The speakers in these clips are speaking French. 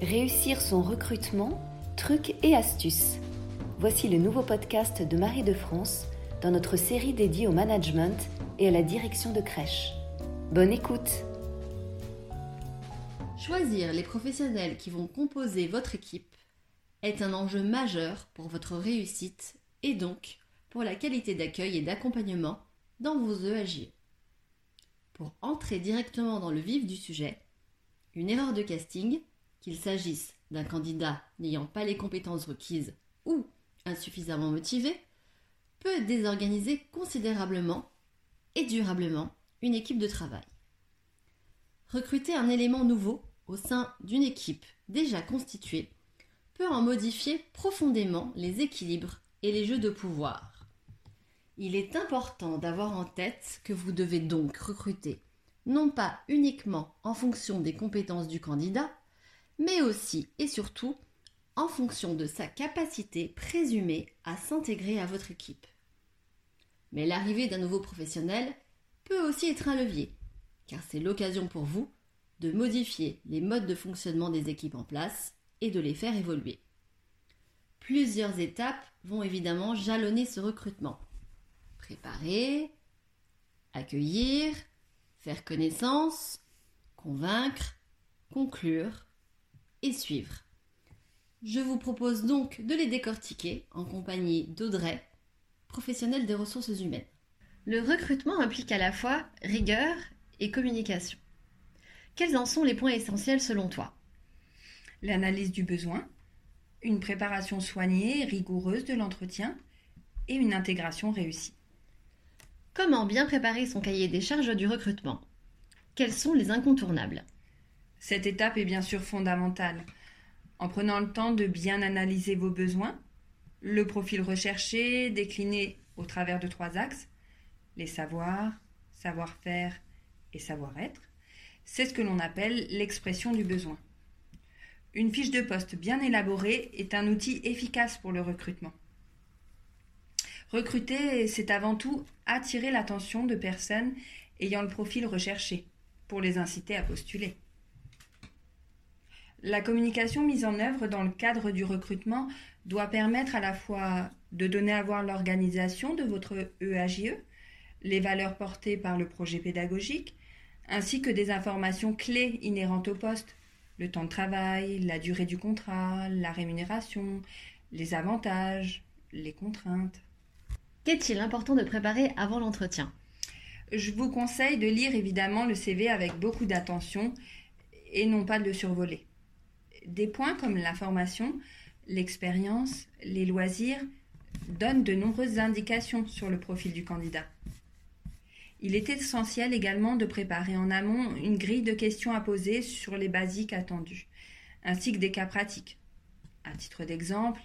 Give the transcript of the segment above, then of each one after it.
Réussir son recrutement, trucs et astuces. Voici le nouveau podcast de Marie de France dans notre série dédiée au management et à la direction de crèche. Bonne écoute Choisir les professionnels qui vont composer votre équipe est un enjeu majeur pour votre réussite et donc pour la qualité d'accueil et d'accompagnement dans vos EAG. Pour entrer directement dans le vif du sujet, une erreur de casting qu'il s'agisse d'un candidat n'ayant pas les compétences requises ou insuffisamment motivé, peut désorganiser considérablement et durablement une équipe de travail. Recruter un élément nouveau au sein d'une équipe déjà constituée peut en modifier profondément les équilibres et les jeux de pouvoir. Il est important d'avoir en tête que vous devez donc recruter non pas uniquement en fonction des compétences du candidat, mais aussi et surtout en fonction de sa capacité présumée à s'intégrer à votre équipe. Mais l'arrivée d'un nouveau professionnel peut aussi être un levier, car c'est l'occasion pour vous de modifier les modes de fonctionnement des équipes en place et de les faire évoluer. Plusieurs étapes vont évidemment jalonner ce recrutement. Préparer, accueillir, faire connaissance, convaincre, conclure et suivre. Je vous propose donc de les décortiquer en compagnie d'Audrey, professionnelle des ressources humaines. Le recrutement implique à la fois rigueur et communication. Quels en sont les points essentiels selon toi? L'analyse du besoin, une préparation soignée et rigoureuse de l'entretien et une intégration réussie. Comment bien préparer son cahier des charges du recrutement? Quels sont les incontournables? Cette étape est bien sûr fondamentale. En prenant le temps de bien analyser vos besoins, le profil recherché décliné au travers de trois axes, les savoirs, savoir-faire et savoir-être, c'est ce que l'on appelle l'expression du besoin. Une fiche de poste bien élaborée est un outil efficace pour le recrutement. Recruter, c'est avant tout attirer l'attention de personnes ayant le profil recherché, pour les inciter à postuler. La communication mise en œuvre dans le cadre du recrutement doit permettre à la fois de donner à voir l'organisation de votre EAGE, e, les valeurs portées par le projet pédagogique, ainsi que des informations clés inhérentes au poste, le temps de travail, la durée du contrat, la rémunération, les avantages, les contraintes. Qu'est-il important de préparer avant l'entretien? Je vous conseille de lire évidemment le CV avec beaucoup d'attention et non pas de le survoler. Des points comme l'information, l'expérience, les loisirs donnent de nombreuses indications sur le profil du candidat. Il est essentiel également de préparer en amont une grille de questions à poser sur les basiques attendus, ainsi que des cas pratiques. À titre d'exemple,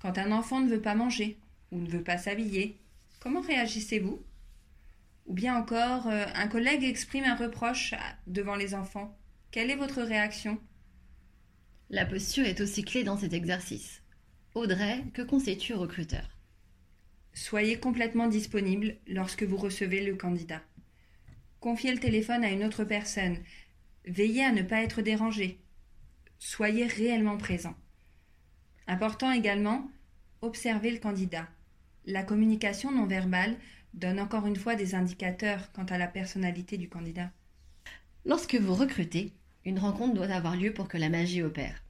quand un enfant ne veut pas manger, ou ne veut pas s'habiller, comment réagissez-vous? Ou bien encore, euh, un collègue exprime un reproche devant les enfants. Quelle est votre réaction? La posture est aussi clé dans cet exercice. Audrey, que conseilles-tu au recruteur? Soyez complètement disponible lorsque vous recevez le candidat. Confiez le téléphone à une autre personne. Veillez à ne pas être dérangé. Soyez réellement présent. Important également, observez le candidat. La communication non verbale donne encore une fois des indicateurs quant à la personnalité du candidat. Lorsque vous recrutez, une rencontre doit avoir lieu pour que la magie opère.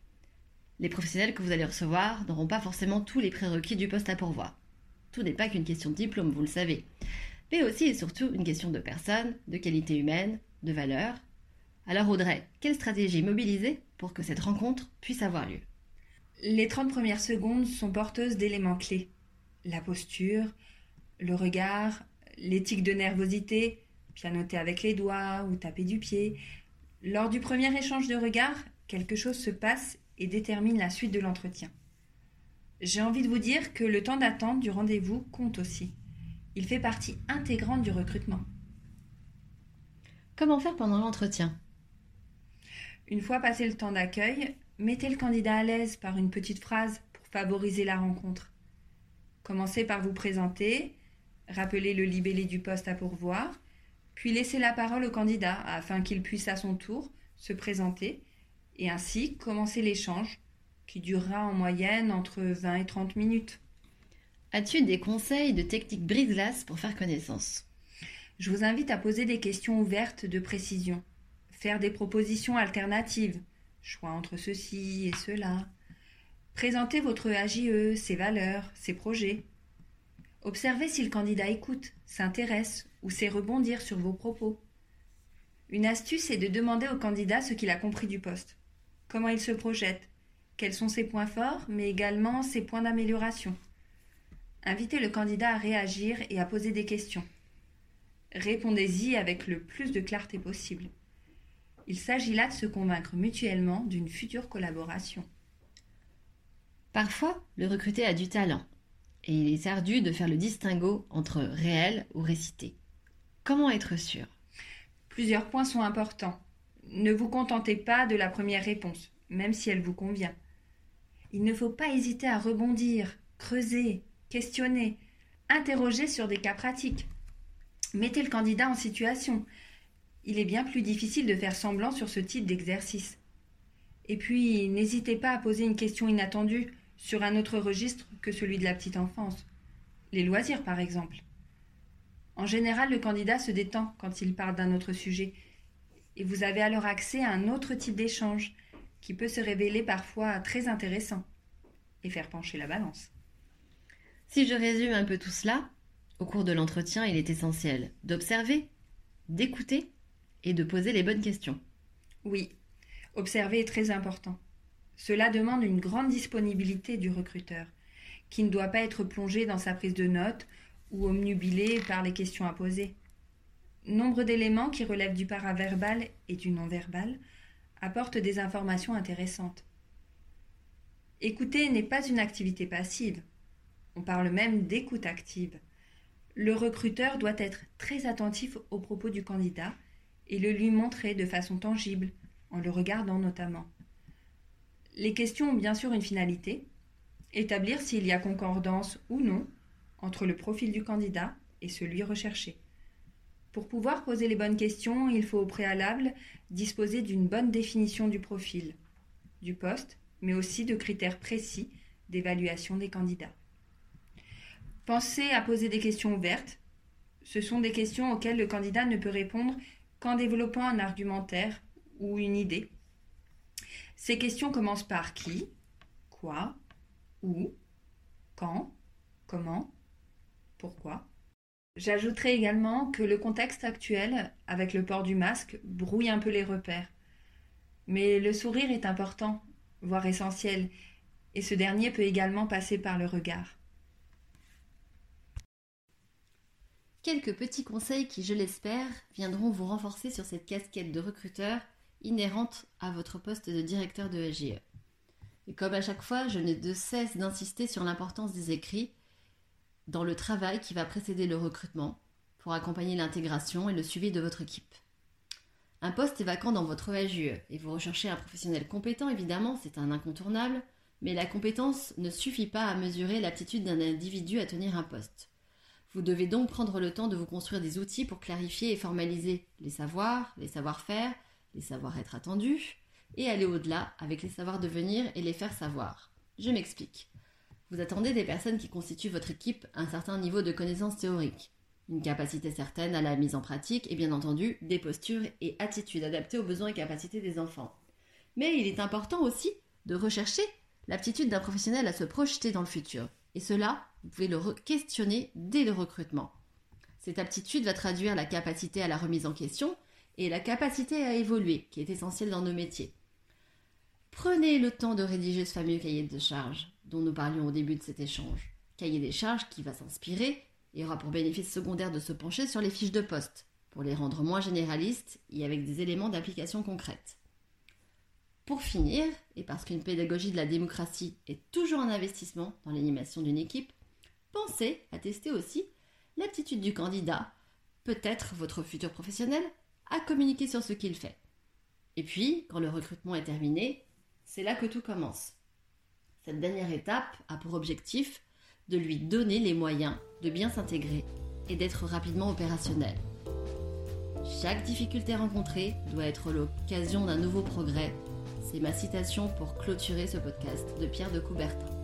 Les professionnels que vous allez recevoir n'auront pas forcément tous les prérequis du poste à pourvoir. Tout n'est pas qu'une question de diplôme, vous le savez, mais aussi et surtout une question de personne, de qualité humaine, de valeur. Alors Audrey, quelle stratégie mobiliser pour que cette rencontre puisse avoir lieu? Les 30 premières secondes sont porteuses d'éléments clés la posture, le regard, l'éthique de nervosité, pianoter avec les doigts ou taper du pied. Lors du premier échange de regard, quelque chose se passe et détermine la suite de l'entretien. J'ai envie de vous dire que le temps d'attente du rendez-vous compte aussi. Il fait partie intégrante du recrutement. Comment faire pendant l'entretien? Une fois passé le temps d'accueil, mettez le candidat à l'aise par une petite phrase pour favoriser la rencontre. Commencez par vous présenter, rappeler le libellé du poste à pourvoir, puis laissez la parole au candidat afin qu'il puisse à son tour se présenter et ainsi commencer l'échange qui durera en moyenne entre 20 et 30 minutes. As-tu des conseils de techniques brise-glace pour faire connaissance? Je vous invite à poser des questions ouvertes de précision, faire des propositions alternatives, choix entre ceci et cela, présenter votre AJE, ses valeurs, ses projets. Observez si le candidat écoute, s'intéresse ou sait rebondir sur vos propos. Une astuce est de demander au candidat ce qu'il a compris du poste, comment il se projette, quels sont ses points forts, mais également ses points d'amélioration. Invitez le candidat à réagir et à poser des questions. Répondez-y avec le plus de clarté possible. Il s'agit là de se convaincre mutuellement d'une future collaboration. Parfois, le recruté a du talent et il est ardu de faire le distinguo entre réel ou récité. Comment être sûr? Plusieurs points sont importants. Ne vous contentez pas de la première réponse, même si elle vous convient. Il ne faut pas hésiter à rebondir, creuser, questionner, interroger sur des cas pratiques. Mettez le candidat en situation. Il est bien plus difficile de faire semblant sur ce type d'exercice. Et puis, n'hésitez pas à poser une question inattendue sur un autre registre que celui de la petite enfance. Les loisirs, par exemple. En général, le candidat se détend quand il parle d'un autre sujet, et vous avez alors accès à un autre type d'échange qui peut se révéler parfois très intéressant et faire pencher la balance. Si je résume un peu tout cela, au cours de l'entretien, il est essentiel d'observer, d'écouter et de poser les bonnes questions. Oui, observer est très important. Cela demande une grande disponibilité du recruteur, qui ne doit pas être plongé dans sa prise de notes ou omnubilé par les questions à poser. Nombre d'éléments qui relèvent du paraverbal et du non-verbal apportent des informations intéressantes. Écouter n'est pas une activité passive. On parle même d'écoute active. Le recruteur doit être très attentif aux propos du candidat et le lui montrer de façon tangible, en le regardant notamment. Les questions ont bien sûr une finalité, établir s'il y a concordance ou non entre le profil du candidat et celui recherché. Pour pouvoir poser les bonnes questions, il faut au préalable disposer d'une bonne définition du profil, du poste, mais aussi de critères précis d'évaluation des candidats. Pensez à poser des questions ouvertes. Ce sont des questions auxquelles le candidat ne peut répondre qu'en développant un argumentaire ou une idée ces questions commencent par qui, quoi, où, quand, comment, pourquoi. J'ajouterai également que le contexte actuel, avec le port du masque, brouille un peu les repères. Mais le sourire est important, voire essentiel, et ce dernier peut également passer par le regard. Quelques petits conseils qui, je l'espère, viendront vous renforcer sur cette casquette de recruteur inhérente à votre poste de directeur de AGE. Et comme à chaque fois, je n'ai de cesse d'insister sur l'importance des écrits dans le travail qui va précéder le recrutement pour accompagner l'intégration et le suivi de votre équipe. Un poste est vacant dans votre AGE et vous recherchez un professionnel compétent, évidemment, c'est un incontournable, mais la compétence ne suffit pas à mesurer l'aptitude d'un individu à tenir un poste. Vous devez donc prendre le temps de vous construire des outils pour clarifier et formaliser les savoirs, les savoir-faire, les savoir-être attendus, et aller au-delà avec les savoirs devenir et les faire savoir. Je m'explique. Vous attendez des personnes qui constituent votre équipe un certain niveau de connaissances théoriques, une capacité certaine à la mise en pratique et bien entendu des postures et attitudes adaptées aux besoins et capacités des enfants. Mais il est important aussi de rechercher l'aptitude d'un professionnel à se projeter dans le futur. Et cela, vous pouvez le questionner dès le recrutement. Cette aptitude va traduire la capacité à la remise en question et la capacité à évoluer, qui est essentielle dans nos métiers. Prenez le temps de rédiger ce fameux cahier de charges dont nous parlions au début de cet échange. Cahier des charges qui va s'inspirer et aura pour bénéfice secondaire de se pencher sur les fiches de poste, pour les rendre moins généralistes et avec des éléments d'application concrète. Pour finir, et parce qu'une pédagogie de la démocratie est toujours un investissement dans l'animation d'une équipe, pensez à tester aussi l'aptitude du candidat, peut-être votre futur professionnel, à communiquer sur ce qu'il fait. Et puis, quand le recrutement est terminé, c'est là que tout commence. Cette dernière étape a pour objectif de lui donner les moyens de bien s'intégrer et d'être rapidement opérationnel. Chaque difficulté rencontrée doit être l'occasion d'un nouveau progrès C'est ma citation pour clôturer ce podcast de Pierre de Coubertin.